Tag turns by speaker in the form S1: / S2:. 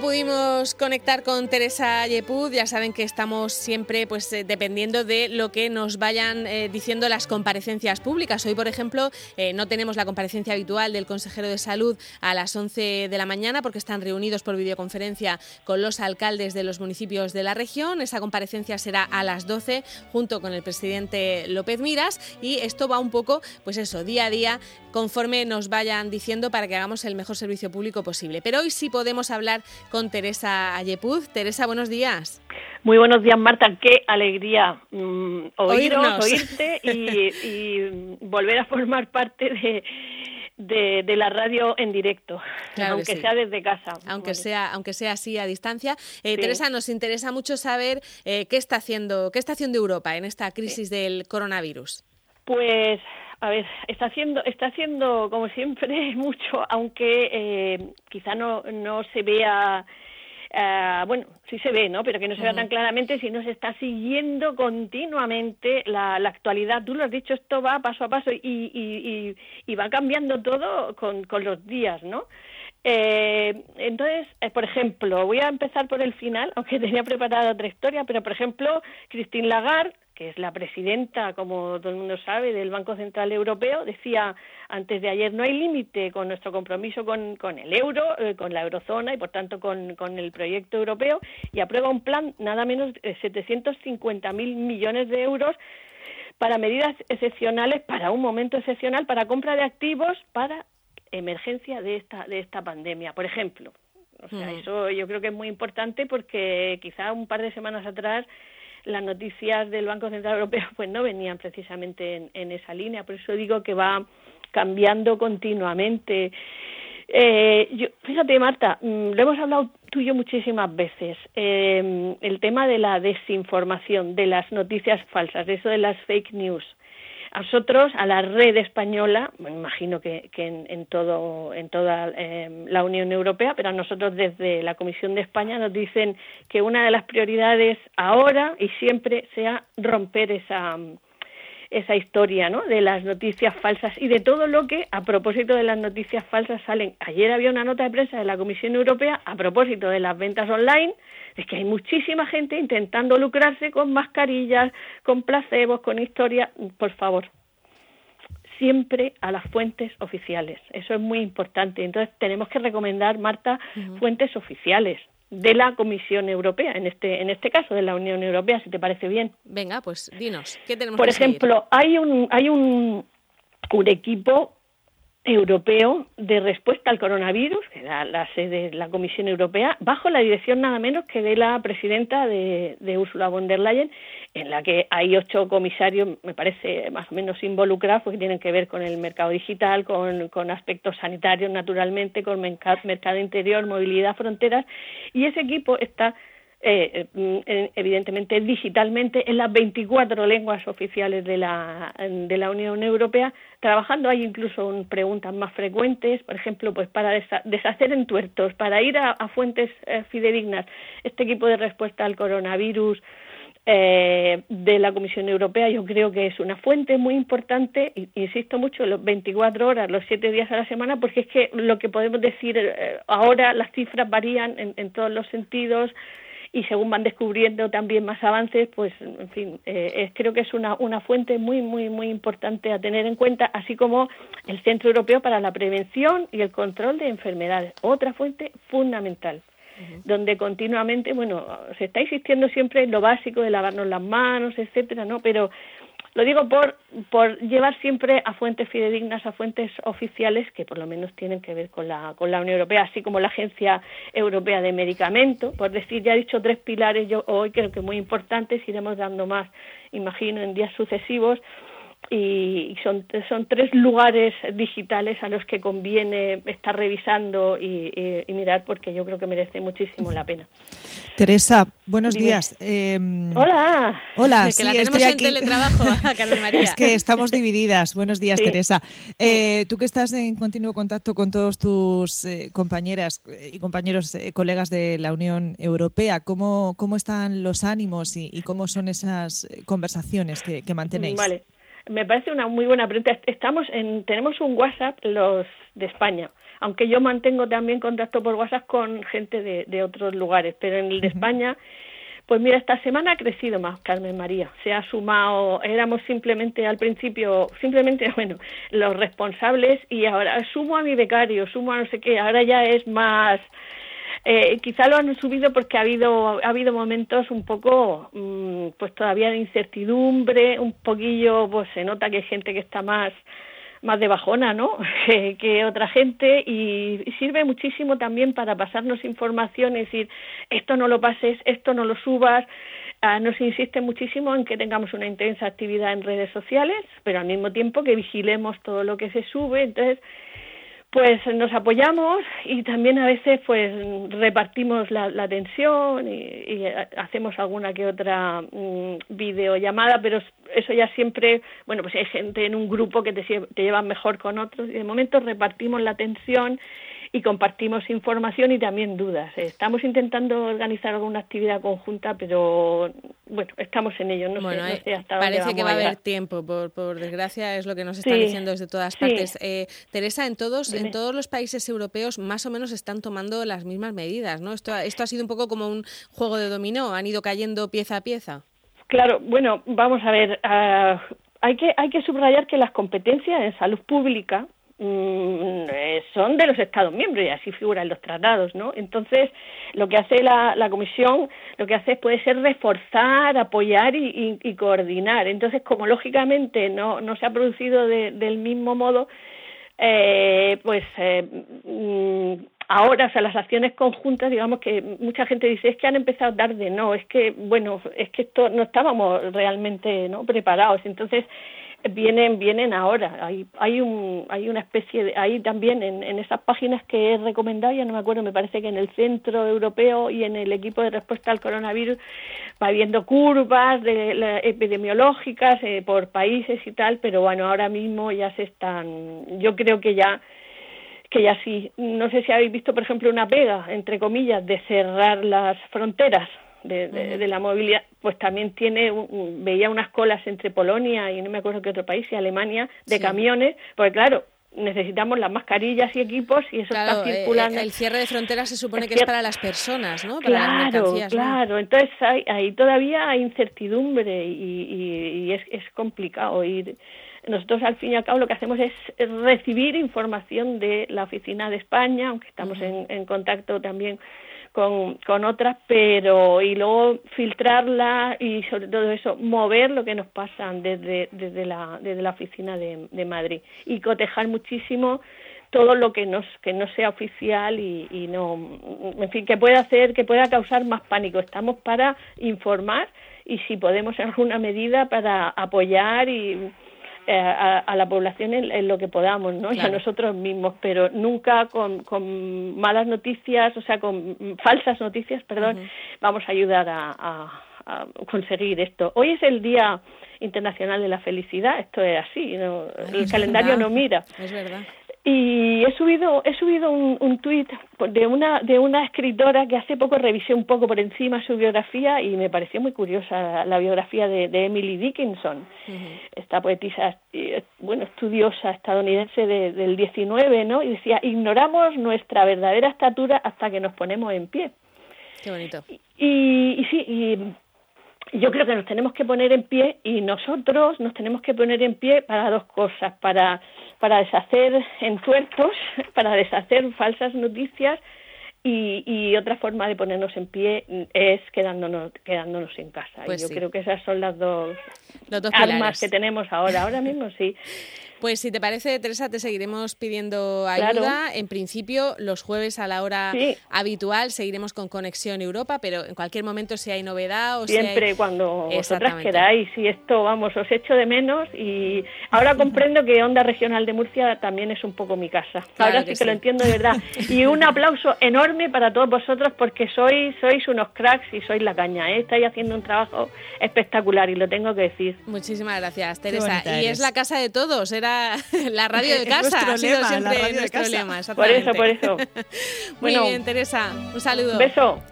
S1: pudimos conectar con Teresa Yepud, ya saben que estamos siempre pues eh, dependiendo de lo que nos vayan eh, diciendo las comparecencias públicas. Hoy, por ejemplo, eh, no tenemos la comparecencia habitual del consejero de salud a las 11 de la mañana porque están reunidos por videoconferencia con los alcaldes de los municipios de la región. Esa comparecencia será a las 12 junto con el presidente López Miras y esto va un poco, pues eso, día a día conforme nos vayan diciendo para que hagamos el mejor servicio público posible. Pero hoy sí podemos hablar con Teresa Ayepuz. Teresa, buenos días.
S2: Muy buenos días, Marta. Qué alegría mm, oírnos, oírte y, volver a formar parte de, de, la radio en directo, aunque sea desde casa.
S1: Aunque sea, aunque sea así a distancia. Eh, Teresa, nos interesa mucho saber eh, qué está haciendo, qué está haciendo Europa en esta crisis del coronavirus.
S2: Pues a ver, está haciendo, está haciendo como siempre mucho, aunque eh, quizá no, no se vea, eh, bueno, sí se ve, ¿no? Pero que no se vea tan claramente si no se está siguiendo continuamente la, la, actualidad. Tú lo has dicho, esto va paso a paso y, y, y, va cambiando todo con, con los días, ¿no? Eh, entonces, eh, por ejemplo, voy a empezar por el final, aunque tenía preparada otra historia, pero por ejemplo, Christine Lagarde que es la presidenta, como todo el mundo sabe, del Banco Central Europeo, decía antes de ayer, no hay límite con nuestro compromiso con, con el euro, eh, con la eurozona y, por tanto, con, con, el proyecto europeo, y aprueba un plan nada menos de 750.000 millones de euros para medidas excepcionales, para un momento excepcional, para compra de activos, para emergencia de esta, de esta pandemia. Por ejemplo, o sea, eso yo creo que es muy importante porque quizá un par de semanas atrás las noticias del Banco Central Europeo pues no venían precisamente en, esa línea, por eso digo que va cambiando continuamente. Eh, yo, fíjate, Marta, mm, lo hemos hablado tú y yo muchísimas veces, eh, el tema de la desinformación, de las noticias falsas, de eso de las fake news. A nosotros, a la red española, me imagino que, en, todo, en toda em, la Unión Europea, pero a nosotros desde la Comisión de España nos dicen que una de las prioridades ahora y siempre sea romper esa, esa historia ¿no? de las noticias falsas y de todo lo que a propósito de las noticias falsas salen. Ayer había una nota de prensa de la Comisión Europea a propósito de las ventas online es que hay muchísima gente intentando lucrarse con mascarillas, con placebos, con historias. Por favor, siempre a las fuentes oficiales. Eso es muy importante. Entonces tenemos que recomendar, Marta, fuentes oficiales de la Comisión Europea, en este, en este caso de la Unión Europea, si te parece bien.
S1: Venga, pues dinos, ¿qué tenemos
S2: Por ejemplo, hay un, hay un, un equipo europeo de respuesta al coronavirus, que la sede de la Comisión Europea, bajo la dirección nada menos que de la presidenta de, de Ursula von der Leyen, en la que hay ocho comisarios, me parece, más o menos involucrados, que tienen que ver con el mercado digital, con, con aspectos sanitarios, naturalmente, con mercado interior, movilidad, fronteras, y ese equipo está eh, eh, evidentemente digitalmente en las 24 lenguas oficiales de la, de la Unión Europea, trabajando. Hay incluso preguntas más frecuentes, por ejemplo, pues para deshacer entuertos, para ir a, fuentes eh, fidedignas. Este equipo de respuesta al coronavirus eh, de la Comisión Europea yo creo que es una fuente muy importante, insisto mucho, los 24 horas, los 7 días a la semana, porque es que lo que podemos decir ahora, las cifras varían en, en todos los sentidos, y según van descubriendo también más avances, pues, en fin, eh, creo que es una, una fuente muy, muy, muy importante a tener en cuenta, así como el Centro Europeo para la Prevención y el Control de Enfermedades, otra fuente fundamental donde continuamente, bueno, se está insistiendo siempre en lo básico de lavarnos las manos, etcétera, ¿no? Pero lo digo por, por llevar siempre a fuentes fidedignas, a fuentes oficiales que por lo menos tienen que ver con la, con la Unión Europea, así como la Agencia Europea de Medicamentos. Por decir, ya he dicho tres pilares, yo hoy creo que muy importantes, iremos dando más, imagino, en días sucesivos y son, son tres lugares digitales a los que conviene estar revisando y, mirar porque yo creo que merece muchísimo la pena.
S3: Teresa, buenos días. Em,
S2: hola.
S3: Hola,
S1: que la tenemos en teletrabajo, María.
S3: Es que estamos divididas. Buenos días, Teresa. Eh, tú que estás en continuo contacto con todos tus eh, compañeras y compañeros, eh, colegas de la Unión Europea, ¿cómo, cómo están los ánimos y, cómo son esas conversaciones que, que mantenéis?
S2: Vale. Me parece una muy buena pregunta. Estamos en, tenemos un WhatsApp los de España. aunque yo mantengo también contacto por WhatsApp con gente de, de otros lugares, pero en el de España pues mira, esta semana ha crecido más, Carmen María. Se ha sumado, éramos simplemente al principio, simplemente, bueno, los responsables y ahora sumo a mi becario, sumo a no sé qué, ahora ya es más, eh, quizá lo han subido porque ha habido ha habido momentos un poco mm, pues todavía de incertidumbre un poquillo pues se nota que hay gente que está más más de bajona, ¿no? que otra gente y sirve muchísimo también para pasarnos información, es decir, esto no lo pases, esto no lo subas. Ah, nos insiste muchísimo en que tengamos una intensa actividad en redes sociales, pero al mismo tiempo que vigilemos todo lo que se sube. Entonces, pues nos apoyamos y también a veces pues repartimos la, la tensión y, hacemos alguna que otra mm, videollamada, pero eso ya siempre, bueno, pues hay gente en un grupo que te, te lleva mejor con otros y de momento repartimos la tensión y compartimos información y también dudas. Estamos intentando organizar alguna actividad conjunta, pero bueno, estamos en ello. No
S1: bueno,
S2: sé,
S1: hasta parece que va a haber tiempo, por, por, desgracia, es lo que nos están diciendo desde todas partes. Eh, Teresa, en todos, en todos los países europeos más o menos están tomando las mismas medidas, ¿no? Esto, esto ha sido un poco como un juego de dominó, han ido cayendo pieza a pieza.
S2: Claro, bueno, vamos a ver. Ah, hay que, hay que subrayar que las competencias en salud pública son de los Estados miembros y así figura en los tratados, ¿no? Entonces, lo que hace la, la Comisión, lo que hace puede ser reforzar, apoyar y, y, coordinar. Entonces, como lógicamente no, no se ha producido del mismo modo, eh, pues eh, mm, ahora, o sea, las acciones conjuntas, digamos que mucha gente dice, es que han empezado a dar de no, es que, bueno, es que esto no estábamos realmente no preparados. Entonces, vienen vienen ahora. Hay hay un hay una especie de ahí también en, en esas páginas que he recomendado ya no me acuerdo me parece que en el centro europeo y en el equipo de respuesta al coronavirus va viendo curvas de, epidemiológicas eh, por países y tal pero bueno ahora mismo ya se están yo creo que ya que ya sí. No sé si habéis visto por ejemplo una pega entre comillas de cerrar las fronteras de, de, la movilidad, pues también tiene, veía unas colas entre Polonia y no me acuerdo qué otro país, y Alemania, de camiones, porque claro, necesitamos las mascarillas y equipos y eso está eh, circulando.
S1: el cierre de fronteras se supone que es para las personas, ¿no? Para
S2: claro, claro. Entonces hay, ahí todavía hay incertidumbre y, y, es, es complicado ir. Nosotros al fin y al cabo lo que hacemos es recibir información de la oficina de España, aunque estamos en, en contacto también con, con otras, pero y luego filtrarla y sobre todo eso, mover lo que nos pasa desde, desde, la, desde la oficina de, de Madrid. Y cotejar muchísimo todo lo que nos que no sea oficial y, y no en fin que pueda hacer que pueda causar más pánico. Estamos para informar y si podemos en alguna medida para apoyar y eh, a, la población en, lo que podamos, ¿no? Y a nosotros mismos, pero nunca con, con, malas noticias, o sea, con falsas noticias, perdón, vamos a ayudar a, conseguir esto. Hoy es el Día Internacional de la Felicidad, esto es así, el calendario no mira.
S1: Es verdad.
S2: Y he subido, he subido un, un tuit de una, de una escritora que hace poco revisé un poco por encima su biografía y me pareció muy curiosa la, biografía de, de, Emily Dickinson, esta poetisa, eh, bueno, estudiosa estadounidense del 19, ¿no? Y decía, ignoramos nuestra verdadera estatura hasta que nos ponemos en pie.
S1: Qué bonito.
S2: Y, y sí, y yo creo que nos tenemos que poner en pie y nosotros nos tenemos que poner en pie para dos cosas, para para deshacer entuertos, para deshacer falsas noticias y, y, otra forma de ponernos en pie es quedándonos, quedándonos en casa. y pues yo creo que esas son las dos, armas que tenemos ahora. Ahora mismo sí.
S1: Pues si te parece, Teresa, te seguiremos pidiendo ayuda. En principio, los jueves a la hora habitual seguiremos con Conexión Europa, pero en cualquier momento si hay novedad o
S2: Siempre cuando vosotras queráis. Y esto, vamos, os echo de menos y ahora comprendo que Onda Regional de Murcia también es un poco mi casa. ahora sí que, lo entiendo de verdad. Y un aplauso enorme para todos vosotros porque sois, sois unos cracks y sois la caña. ¿eh? Estáis haciendo un trabajo espectacular y lo tengo que decir.
S1: Muchísimas gracias, Teresa. Y es la casa de todos. Era la radio de casa. ha sido siempre nuestro lema.
S2: Por eso, por eso.
S1: Muy bien, Teresa. Un saludo.
S2: Beso.